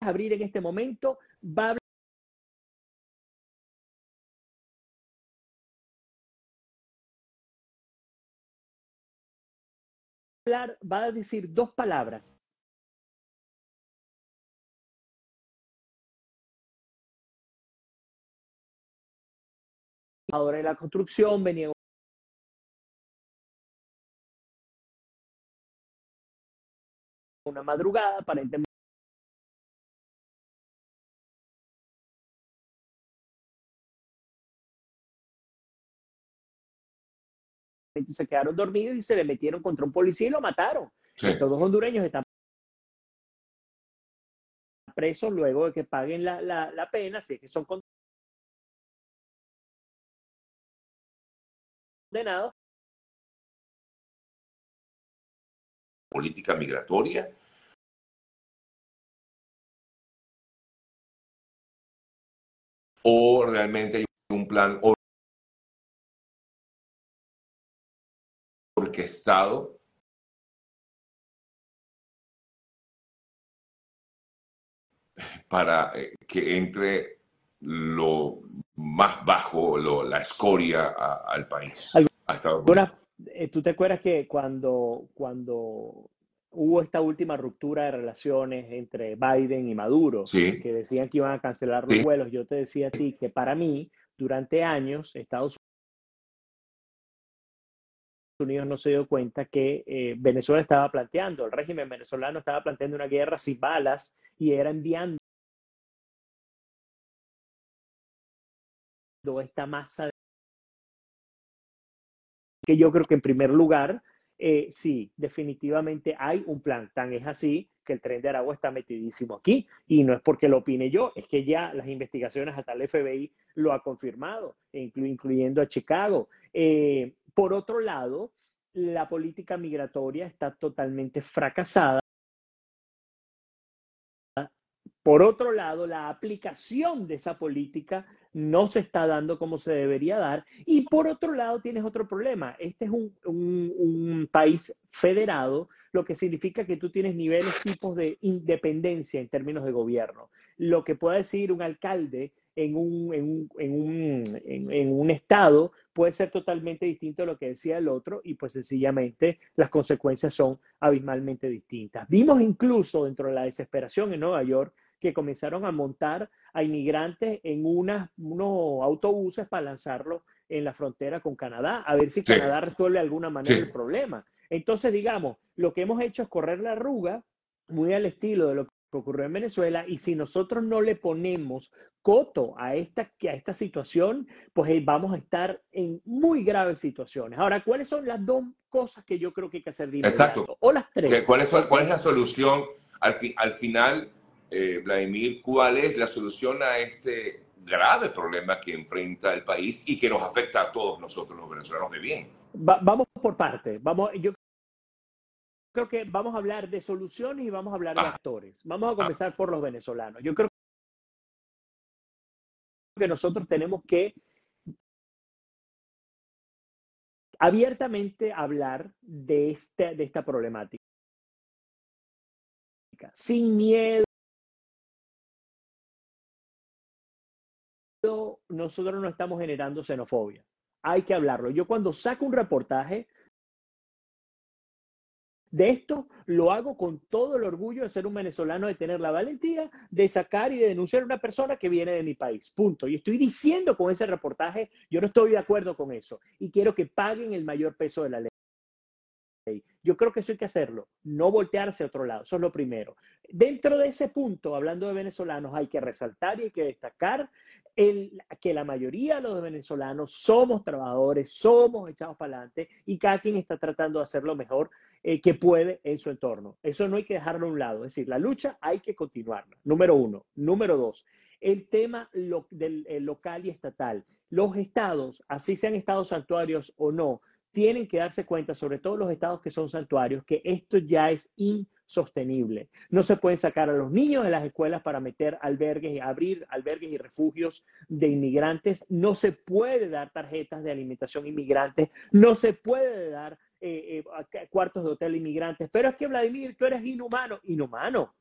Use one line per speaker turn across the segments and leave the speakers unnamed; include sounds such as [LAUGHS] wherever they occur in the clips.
abrir en este momento, va a hablar, va a decir dos palabras. Ahora en la construcción venía una madrugada, aparentemente se quedaron dormidos y se le metieron contra un policía y lo mataron.
Sí.
Estos dos hondureños están presos luego de que paguen la, la, la pena, si es que son condenados.
política migratoria. ¿O realmente hay un plan orquestado para eh, que entre lo más bajo, lo- la escoria a- al país, a Estados Unidos?
Eh, ¿Tú te acuerdas que cuando, cuando hubo esta última ruptura de relaciones entre Biden y Maduro,
Sí.
que decían que iban a cancelar los
Sí.
vuelos, yo te decía a ti que para mí, durante años, Estados Unidos no se dio cuenta que eh, Venezuela estaba planteando, el régimen venezolano estaba planteando una guerra sin balas y era enviando esta masa que yo creo que en primer lugar, eh, sí, definitivamente hay un plan. Tan es así que el tren de Aragua está metidísimo aquí. Y no es porque lo opine yo, es que ya las investigaciones hasta el FBI lo ha confirmado, inclu- incluyendo a Chicago. Eh, por otro lado, la política migratoria está totalmente fracasada. Por otro lado, la aplicación de esa política no se está dando como se debería dar. Y por otro lado, tienes otro problema. Este es un, país federado, lo que significa que tú tienes niveles, tipos de independencia en términos de gobierno. Lo que pueda decir un alcalde en un, en un, en un, en- en un estado puede ser totalmente distinto a lo que decía el otro y pues sencillamente las consecuencias son abismalmente distintas. Vimos incluso dentro de la desesperación en Nueva York que comenzaron a montar a inmigrantes en unas, unos autobuses para lanzarlos en la frontera con Canadá, a ver si
Sí.
Canadá resuelve de alguna manera
Sí.
el problema. Entonces, digamos, lo que hemos hecho es correr la arruga, muy al estilo de lo que ocurrió en Venezuela, y si nosotros no le ponemos coto a esta, a esta situación, pues eh, vamos a estar en muy graves situaciones. Ahora, ¿cuáles son las dos cosas que yo creo que hay que hacer de?
Exacto.
O las
¿Qué-
tres.
¿Cuál es, cuál es la solución al, fi- al final, eh, Vladimir? ¿Cuál es la solución a este grave problema que enfrenta el país y que nos afecta a todos nosotros los venezolanos de bien?
Va- vamos por partes. Vamos, yo creo que vamos a hablar de soluciones y vamos a hablar de
Ah.
actores. Vamos a comenzar por los venezolanos. Yo creo que nosotros tenemos que abiertamente hablar de, este, de esta problemática. Sin miedo. Nosotros no estamos generando xenofobia. Hay que hablarlo. Yo cuando saco un reportaje de esto, lo hago con todo el orgullo de ser un venezolano, de tener la valentía de sacar y de denunciar a una persona que viene de mi país. Punto. Y estoy diciendo con ese reportaje, yo no estoy de acuerdo con eso y quiero que paguen el mayor peso de la ley. Yo creo que eso hay que hacerlo, no voltearse a otro lado, eso es lo primero. Dentro de ese punto, hablando de venezolanos, hay que resaltar y hay que destacar el, que la mayoría de los venezolanos somos trabajadores, somos echados para adelante y cada quien está tratando de hacer lo mejor eh, que puede en su entorno. Eso no hay que dejarlo a un lado, es decir, la lucha hay que continuarla, número uno. Número dos, el tema del el local y estatal. Los estados, así sean estados santuarios o no, tienen que darse cuenta, sobre todo los estados que son santuarios, que esto ya es insostenible. No se pueden sacar a los niños de las escuelas para meter albergues y abrir albergues y refugios de inmigrantes. No se puede dar tarjetas de alimentación inmigrantes. No se puede dar eh, eh, cuartos de hotel inmigrantes. Pero es que, Vladimir, tú eres inhumano. Inhumano.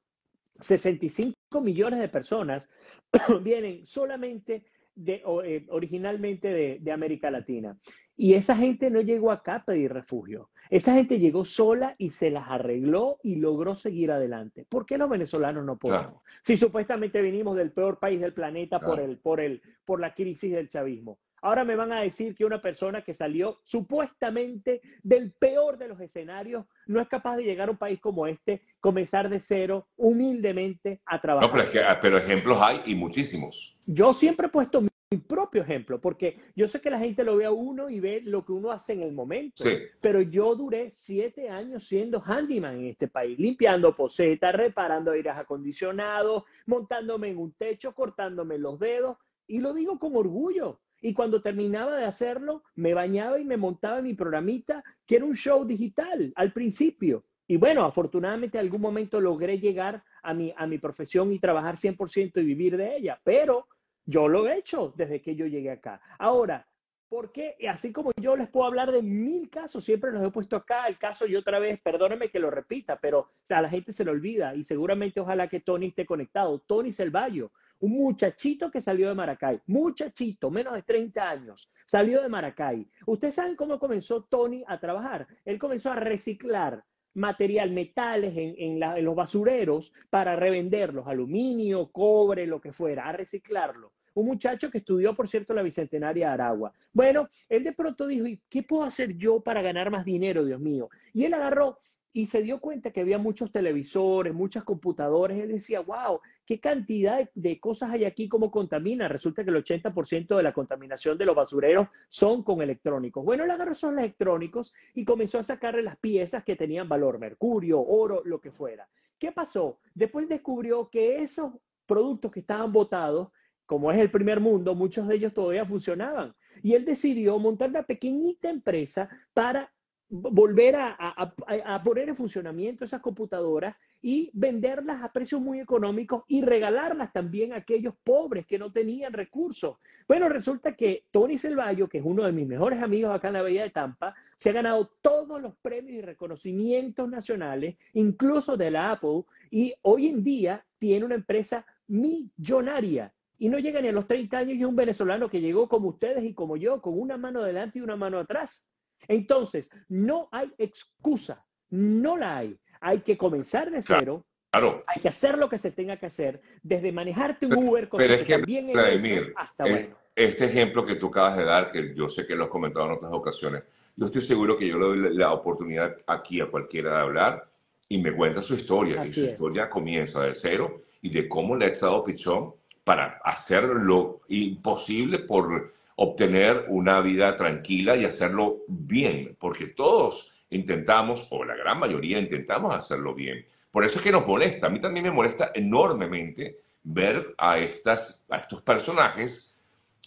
65 millones de personas [COUGHS] vienen solamente de, eh, originalmente de, de, América Latina. Y esa gente no llegó acá a pedir refugio. Esa gente llegó sola y se las arregló y logró seguir adelante. ¿Por qué los venezolanos no podemos? Si supuestamente venimos del peor país del planeta por, el, por, el, por la crisis del chavismo. Ahora me van a decir que una persona que salió supuestamente del peor de los escenarios no es capaz de llegar a un país como este, comenzar de cero, humildemente a trabajar.
No, pero, es que, ah, pero ejemplos hay y muchísimos.
Yo siempre he puesto mi propio ejemplo, porque yo sé que la gente lo ve a uno y ve lo que uno hace en el momento, sí. pero yo duré siete años siendo handyman en este país, limpiando posetas, reparando aires acondicionados, montándome en un techo, cortándome los dedos, y lo digo con orgullo, y cuando terminaba de hacerlo, me bañaba y me montaba mi programita, que era un show digital al principio. Y bueno, afortunadamente en algún momento logré llegar a mi, a mi profesión y trabajar 100% y vivir de ella, pero yo lo he hecho desde que yo llegué acá. Ahora, porque así como yo les puedo hablar de mil casos, siempre los he puesto acá, el caso y otra vez, perdónenme que lo repita, pero o sea, a la gente se le olvida y seguramente ojalá que Tony esté conectado. Tony Selvallo, un muchachito que salió de Maracay, muchachito, menos de 30 años, salió de Maracay. ¿Ustedes saben cómo comenzó Tony a trabajar? Él comenzó a reciclar material, metales en, los basureros para revenderlos, aluminio, cobre, lo que fuera, a reciclarlo un muchacho que estudió, por cierto, la Bicentenaria de Aragua. Bueno, él de pronto dijo, ¿y qué puedo hacer yo para ganar más dinero, Dios mío? Y él agarró y se dio cuenta que había muchos televisores, muchas computadoras. Él decía, wow, qué cantidad de cosas hay aquí, cómo contamina. Resulta que el 80% de la contaminación de los basureros son con electrónicos. Bueno, él agarró esos electrónicos y comenzó a sacarle las piezas que tenían valor, mercurio, oro, lo que fuera. ¿Qué pasó? Después descubrió que esos productos que estaban botados como es el primer mundo, muchos de ellos todavía funcionaban. Y él decidió montar una pequeñita empresa para volver a, poner en funcionamiento esas computadoras y venderlas a precios muy económicos y regalarlas también a aquellos pobres que no tenían recursos. Bueno, resulta que Tony Selvallo, que es uno de mis mejores amigos acá en la Bahía de Tampa, se ha ganado todos los premios y reconocimientos nacionales, incluso de la Apple, y hoy en día tiene una empresa millonaria y no llega ni a los 30 años y es un venezolano que llegó como ustedes y como yo, con una mano adelante y una mano atrás. Entonces, no hay excusa, no la hay. Hay que comenzar de cero. Claro. Hay que hacer lo que se tenga que hacer, desde manejarte un Uber,
con pero es que, también Vladimir, hasta bueno. Este ejemplo que tú acabas de dar, que yo sé que lo has comentado en otras ocasiones, yo estoy seguro que yo le doy la oportunidad aquí a cualquiera de hablar y me cuenta su historia. Así y su es. historia comienza de cero y de cómo le ha echado pichón para hacer lo imposible por obtener una vida tranquila y hacerlo bien, porque todos intentamos, o la gran mayoría intentamos hacerlo bien. Por eso es que nos molesta, a mí también me molesta enormemente ver a, estas, a estos personajes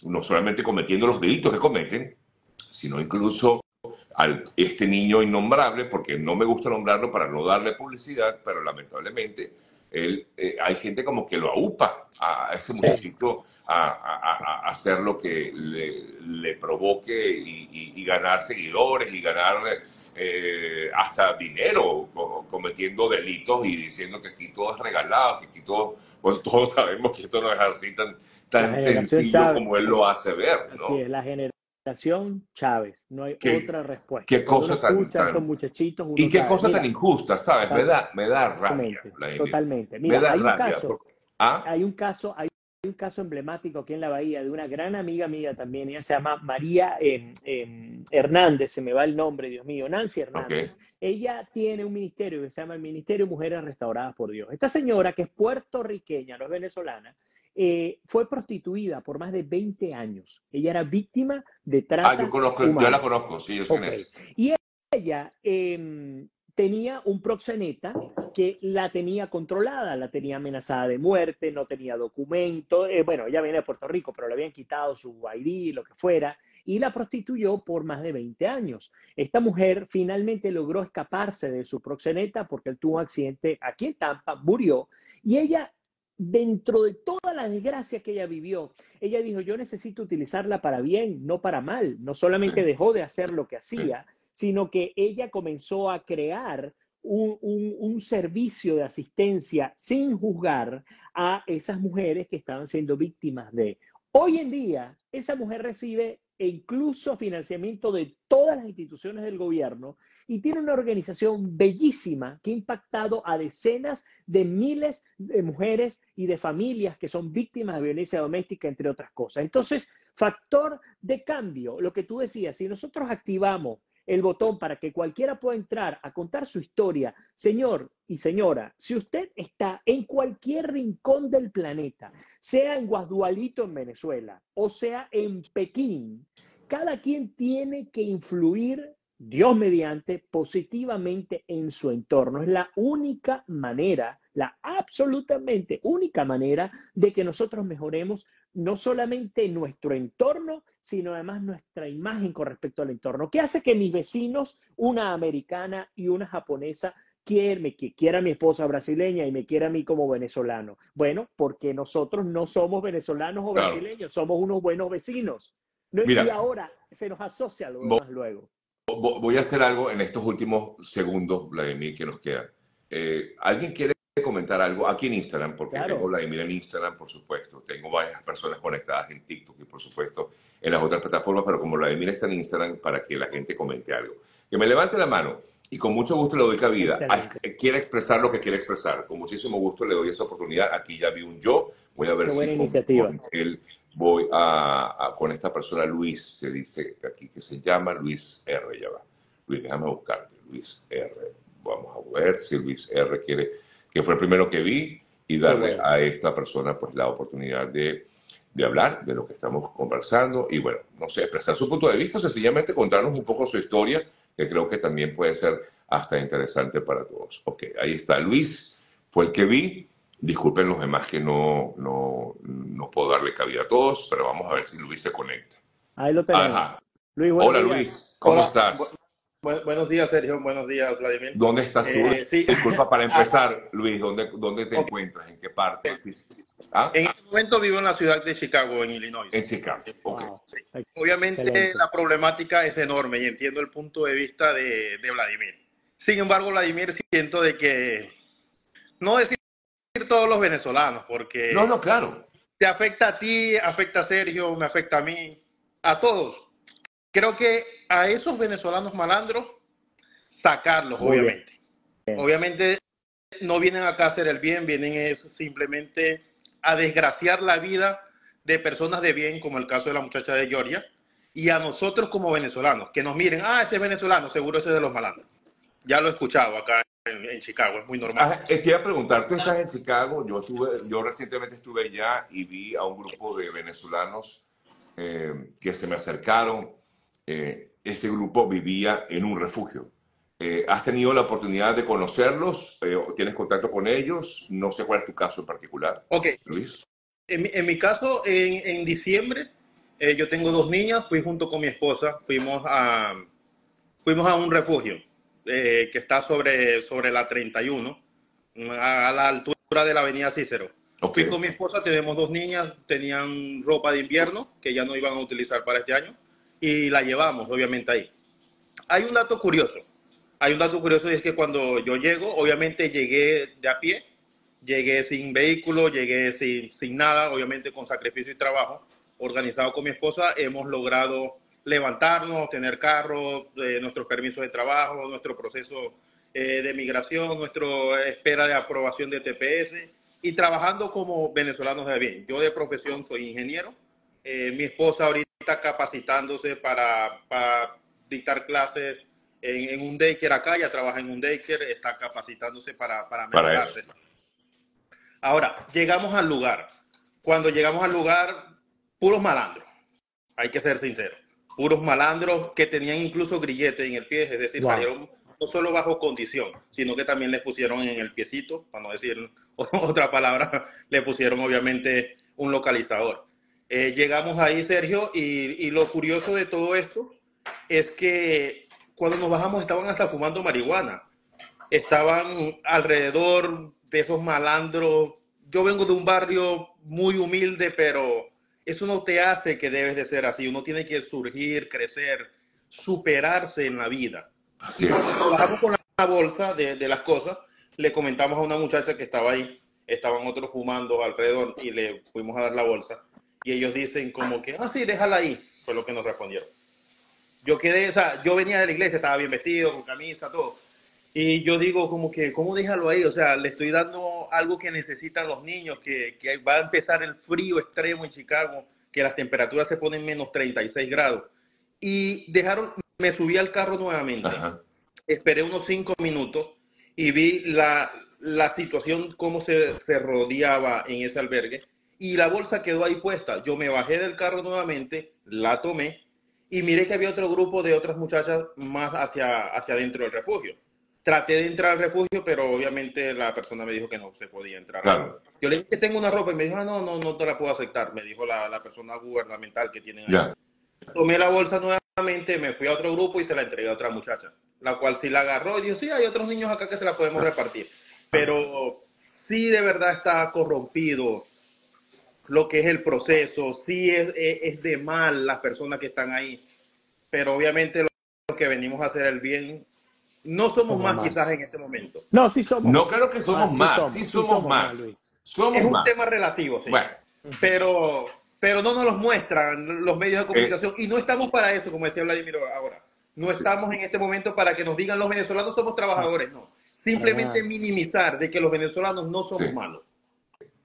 no solamente cometiendo los delitos que cometen, sino incluso a este niño innombrable, porque no me gusta nombrarlo para no darle publicidad, pero lamentablemente él, eh, hay gente como que lo aupa a ese muchachito a, a, a, hacer lo que le, le provoque y, y, y, ganar seguidores y ganar eh, hasta dinero cometiendo delitos y diciendo que aquí todo es regalado, que aquí todo, pues [LAUGHS] todos sabemos que esto no es así tan, tan sencillo como él lo hace ver. ¿no?
Así es, la generación Chávez, no hay
¿Qué,
otra respuesta.
Qué cosa tan, tan
muchachitos,
y qué cosa mira, tan injusta, ¿sabes? Me da, me da rabia.
Totalmente. Mira, me da hay rabia. Un caso, porque ¿Ah? Hay un caso, hay un caso emblemático aquí en la Bahía de una gran amiga mía también, ella se llama María eh, eh, Hernández, se me va el nombre, Dios mío, Nancy Hernández. Okay. Ella tiene un ministerio que se llama el Ministerio de Mujeres Restauradas por Dios. Esta señora, que es puertorriqueña, no es venezolana, eh, fue prostituida por más de 20 años. Ella era víctima de trata.
Ah, yo conozco, humana. yo la conozco, sí, yo sé okay. quién es.
Y ella eh, tenía un proxeneta que la tenía controlada, la tenía amenazada de muerte, no tenía documento, eh, bueno, ella viene de Puerto Rico, pero le habían quitado su ID, lo que fuera, y la prostituyó por más de 20 años. Esta mujer finalmente logró escaparse de su proxeneta porque él tuvo un accidente aquí en Tampa, murió, y ella dentro de toda la desgracia que ella vivió, ella dijo, yo necesito utilizarla para bien, no para mal. No solamente dejó de hacer lo que hacía, sino que ella comenzó a crear un, servicio de asistencia sin juzgar a esas mujeres que estaban siendo víctimas de. Hoy en día, esa mujer recibe incluso financiamiento de todas las instituciones del gobierno y tiene una organización bellísima que ha impactado a decenas de miles de mujeres y de familias que son víctimas de violencia doméstica, entre otras cosas. Entonces, factor de cambio, lo que tú decías, si nosotros activamos el botón para que cualquiera pueda entrar a contar su historia. Señor y señora, si usted está en cualquier rincón del planeta, sea en Guadualito en Venezuela o sea en Pekín, cada quien tiene que influir, Dios mediante, positivamente en su entorno. Es la única manera, la absolutamente única manera de que nosotros mejoremos no solamente nuestro entorno, sino además nuestra imagen con respecto al entorno. ¿Qué hace que mis vecinos, una americana y una japonesa, quiera, que quiera a mi esposa brasileña y me quiera a mí como venezolano? Bueno, porque nosotros no somos venezolanos o brasileños, somos unos buenos vecinos. y ahora se nos asocia lo demás luego.
Voy a hacer algo en estos últimos segundos, Vladimir, que nos quedan. Eh, ¿Alguien quiere comentar algo aquí en Instagram, porque tengo Vladimir en Instagram, por supuesto. Tengo varias personas conectadas en TikTok y, por supuesto, en las otras plataformas, pero como Vladimir está en Instagram, para que la gente comente algo. Que me levante la mano y con mucho gusto le doy cabida. quiere expresar lo que quiere expresar. Con muchísimo gusto le doy esa oportunidad. Aquí ya vi un yo. Voy a ver si con, él voy a, con esta persona, Luis, se dice aquí que se llama Luis R. Ya va. Luis, déjame buscarte. Luis R. Vamos a ver si Luis R. quiere que fue el primero que vi, y darle a esta persona pues la oportunidad de, de, hablar de lo que estamos conversando y bueno, no sé, expresar su punto de vista, sencillamente contarnos un poco su historia, que creo que también puede ser hasta interesante para todos. Ok, ahí está Luis, fue el que vi. Disculpen los demás que no, no, no puedo darle cabida a todos, pero vamos a ver si Luis se conecta.
Ahí lo tenemos.
Luis, Hola Luis, ¿cómo estás?
Buenos días, Sergio. Buenos días, Vladimir.
¿Dónde estás tú? Eh, Disculpa para [LAUGHS] empezar, Luis. ¿Dónde, dónde te encuentras? ¿En qué parte?
¿Ah? En este momento vivo en la ciudad de Chicago, en Illinois.
En Chicago, ok.
Obviamente la problemática es enorme y entiendo el punto de vista de, de, Vladimir. Sin embargo, Vladimir, siento de que no decir todos los venezolanos, porque...
No, no, claro.
Te afecta a ti, afecta a Sergio, me afecta a mí, a todos creo que a esos venezolanos malandros, sacarlos, obviamente. Obviamente no vienen acá a hacer el bien, vienen simplemente a desgraciar la vida de personas de bien, como el caso de la muchacha de Georgia, y a nosotros como venezolanos, que nos miren, ah, ese es venezolano, seguro ese es de los malandros. Ya lo he escuchado acá en, Chicago, es muy normal.
Ah, te iba a preguntar, tú estás en Chicago, yo, estuve, yo recientemente estuve allá y vi a un grupo de venezolanos eh, que se me acercaron eh, este grupo vivía en un refugio. Eh, ¿Has tenido la oportunidad de conocerlos? Eh, ¿Tienes contacto con ellos? No sé cuál es tu caso en particular.
Ok. Luis. En, mi caso, en, diciembre, yo tengo dos niñas, fui junto con mi esposa, fuimos a, fuimos a un refugio que está sobre, sobre la 31, a la altura de la avenida Cícero. Fui con mi esposa, tenemos dos niñas, tenían ropa de invierno que ya no iban a utilizar para este año y la llevamos, obviamente, ahí. Hay un dato curioso. Hay un dato curioso y es que cuando yo llego, obviamente llegué de a pie, llegué sin vehículo, llegué sin, sin nada, obviamente con sacrificio y trabajo, organizado con mi esposa, hemos logrado levantarnos, tener carro, eh, nuestros permisos de trabajo, nuestro proceso eh, de migración, nuestra espera de aprobación de TPS y trabajando como venezolanos de bien. Yo de profesión soy ingeniero, eh, mi esposa ahorita está capacitándose para, dictar clases en, un daycare acá, ya trabaja en un daycare, está capacitándose para, para mejorarse. Ahora, llegamos al lugar. Cuando llegamos al lugar, puros malandros, hay que ser sinceros, puros malandros que tenían incluso grilletes en el pie, es decir, salieron no solo bajo condición, sino que también les pusieron en el piecito, para no decir [LAUGHS] otra palabra, [LAUGHS] le pusieron obviamente un localizador. Eh, llegamos ahí, Sergio, y, lo curioso de todo esto es que cuando nos bajamos estaban hasta fumando marihuana. Estaban alrededor de esos malandros. Yo vengo de un barrio muy humilde, pero eso no te hace que debes de ser así. Uno tiene que surgir, crecer, superarse en la vida. Y cuando bajamos con la bolsa de, de, las cosas, le comentamos a una muchacha que estaba ahí, estaban otros fumando alrededor y le fuimos a dar la bolsa. Y ellos dicen como que, ah, sí, déjala ahí, fue lo que nos respondieron. Yo quedé, o sea, yo venía de la iglesia, estaba bien vestido, con camisa, todo. Y yo digo como que, ¿cómo déjalo ahí? O sea, le estoy dando algo que necesitan los niños, que, que va a empezar el frío extremo en Chicago, que las temperaturas se ponen menos 36 grados. Y dejaron, me subí al carro nuevamente, esperé unos cinco minutos y vi la, la situación, cómo se, se rodeaba en ese albergue. Y la bolsa quedó ahí puesta. Yo me bajé del carro nuevamente, la tomé y miré que había otro grupo de otras muchachas más hacia, hacia adentro del refugio. Traté de entrar al refugio, pero obviamente la persona me dijo que no se podía entrar. Yo le dije que tengo una ropa y me dijo, ah, no, no, no te la puedo aceptar. Me dijo la, la persona gubernamental que tienen ahí. Tomé la bolsa nuevamente, me fui a otro grupo y se la entregué a otra muchacha, la cual sí la agarró y dijo, sí, hay otros niños acá que se la podemos repartir. Pero sí de verdad está corrompido lo que es el proceso, sí es, es, de mal las personas que están ahí, pero obviamente los que venimos a hacer el bien no somos, más, quizás en este momento.
No, sí somos.
No creo que somos más, sí somos, más.
es un tema relativo, sí. Bueno. Pero, pero no nos los muestran los medios de comunicación y no estamos para eso, como decía Vladimir ahora. No estamos en este momento para que nos digan los venezolanos somos trabajadores, no. Simplemente minimizar de que los venezolanos no somos malos.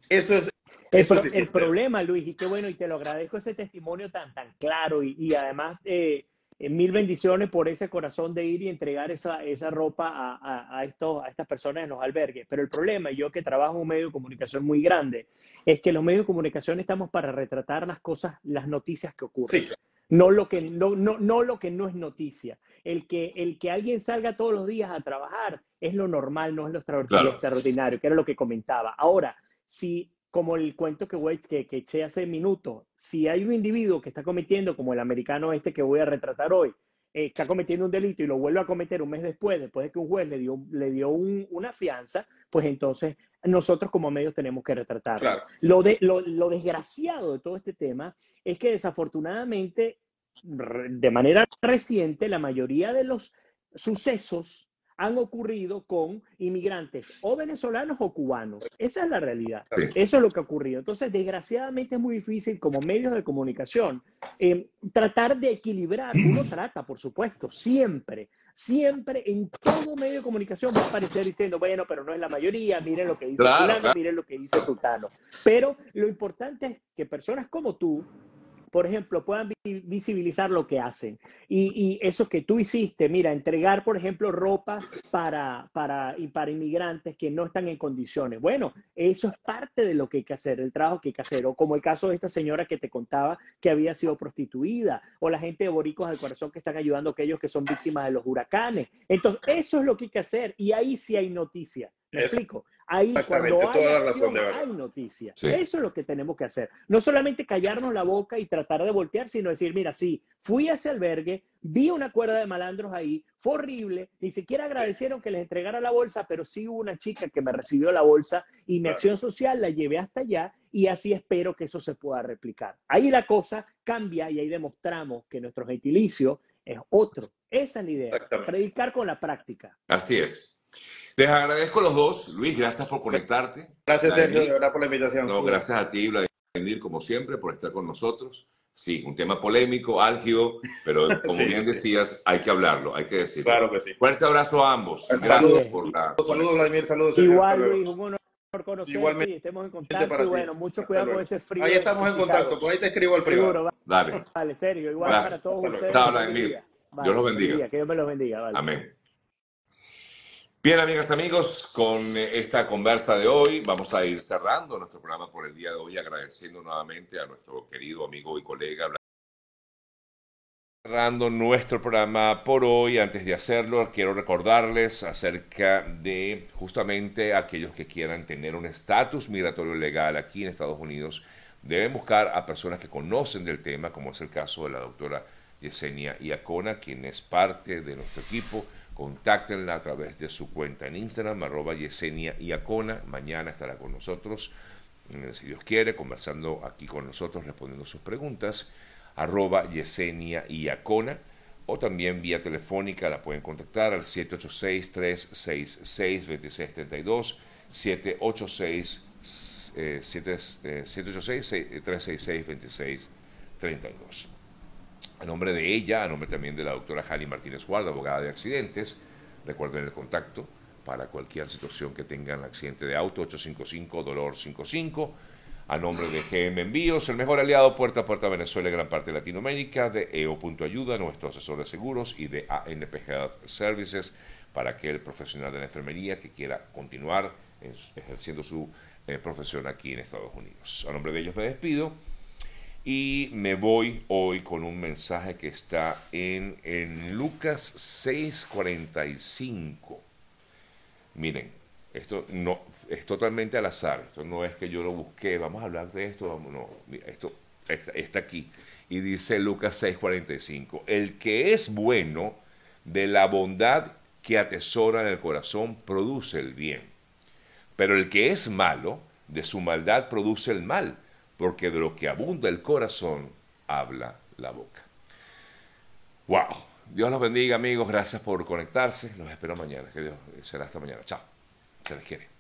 Eso es,
el, problema, Luis, y qué bueno, y te lo agradezco ese testimonio tan, tan claro y, y además eh, mil bendiciones por ese corazón de ir y entregar esa, esa ropa a, a, estos, a estas personas en los albergues. Pero el problema, yo que trabajo en un medio de comunicación muy grande, es que los medios de comunicación estamos para retratar las cosas, las noticias que ocurren. No lo que no, no, no lo que no es noticia. El que, el que alguien salga todos los días a trabajar es lo normal, no es lo extraordinario, que era lo que comentaba. Ahora, si como el cuento que, voy, que, que eché hace minutos, si hay un individuo que está cometiendo, como el americano este que voy a retratar hoy, eh, está cometiendo un delito y lo vuelve a cometer un mes después, después de que un juez le dio, le dio una fianza, pues entonces nosotros como medios tenemos que retratarlo. Lo, de, lo, lo desgraciado de todo este tema es que desafortunadamente, de manera reciente, la mayoría de los sucesos han ocurrido con inmigrantes o venezolanos o cubanos. Esa es la realidad. Eso es lo que ha ocurrido. Entonces, desgraciadamente es muy difícil como medios de comunicación eh, tratar de equilibrar. Uno [CLEARS THROAT] trata, por supuesto, siempre, siempre en todo medio de comunicación va a aparecer diciendo, bueno, pero no es la mayoría, miren lo que dice claro, miren lo que dice Sultano. Pero lo importante es que personas como tú, por ejemplo, puedan visibilizar lo que hacen. Y, eso que tú hiciste, mira, entregar, por ejemplo, ropa para, para, para inmigrantes que no están en condiciones. Bueno, eso es parte de lo que hay que hacer, el trabajo que hay que hacer. O como el caso de esta señora que te contaba que había sido prostituida, o la gente de Boricos del Corazón que están ayudando a aquellos que son víctimas de los huracanes. Entonces, eso es lo que hay que hacer. Y ahí sí hay noticia. ¿Me explico? Ahí cuando hay acción, hay noticia. Eso es lo que tenemos que hacer. No solamente callarnos la boca y tratar de voltear, sino decir, mira, sí, fui a ese albergue, vi una cuerda de malandros ahí, fue horrible, ni siquiera agradecieron que les entregara la bolsa, pero sí hubo una chica que me recibió la bolsa y mi acción social la llevé hasta allá y así espero que eso se pueda replicar. Ahí la cosa cambia y ahí demostramos que nuestro gentilicio es otro. Esa es la idea, predicar con la práctica.
Así es. Les agradezco a los dos. Luis, gracias por conectarte.
Gracias, Sergio, de verdad, por la invitación.
No, gracias a ti, Vladimir, como siempre, por estar con nosotros. Sí, un tema polémico, álgido, pero [LAUGHS] como bien decías, hay que hablarlo, hay que decirlo.
Claro que sí.
Fuerte abrazo a ambos. Gracias
saludos, por la... Saludos, Vladimir, saludos.
Igual, Luis, un honor conocerte Igualmente. estemos en contacto. Y bueno, mucho cuidado con ese frío.
Ahí estamos en contacto, por ahí te escribo al privado. Seguro,
Dale.
Vale, serio, igual para todos ustedes.
Chao, Vladimir. Dios los bendiga.
Que Dios me los bendiga. Vale.
Amén. Bien, amigas amigos, con esta conversa de hoy vamos a ir cerrando nuestro programa por el día de hoy, agradeciendo nuevamente a nuestro querido amigo y colega. Cerrando nuestro programa por hoy, antes de hacerlo, quiero recordarles acerca de justamente aquellos que quieran tener un estatus migratorio legal aquí en Estados Unidos, deben buscar a personas que conocen del tema, como es el caso de la doctora Yesenia Iacona, quien es parte de nuestro equipo contáctenla a través de su cuenta en Instagram, arroba Yesenia Iacona. Mañana estará con nosotros, eh, si Dios quiere, conversando aquí con nosotros, respondiendo sus preguntas, arroba Yesenia Iacona. o también vía telefónica la pueden contactar al 786-366-2632, 786-366-2632. A nombre de ella, a nombre también de la doctora Jali Martínez Guarda, abogada de accidentes, recuerden el contacto para cualquier situación que tengan accidente de auto, 855 dolor 55 a nombre de GM Envíos, el mejor aliado puerta a puerta Venezuela y gran parte de Latinoamérica, de EO Ayuda, nuestro asesor de seguros, y de ANP Health Services, para aquel profesional de la enfermería que quiera continuar ejerciendo su eh, profesión aquí en Estados Unidos. A nombre de ellos me despido y me voy hoy con un mensaje que está en, en Lucas 6:45. Miren, esto no es totalmente al azar, esto no es que yo lo busqué, vamos a hablar de esto, no, esto está, aquí. Y dice Lucas 6:45, el que es bueno de la bondad que atesora en el corazón produce el bien, pero el que es malo de su maldad produce el mal, porque de lo que abunda el corazón habla la boca. Wow. Dios los bendiga amigos, gracias por conectarse, los espero mañana, que Dios será hasta mañana. Chao. Se les quiere.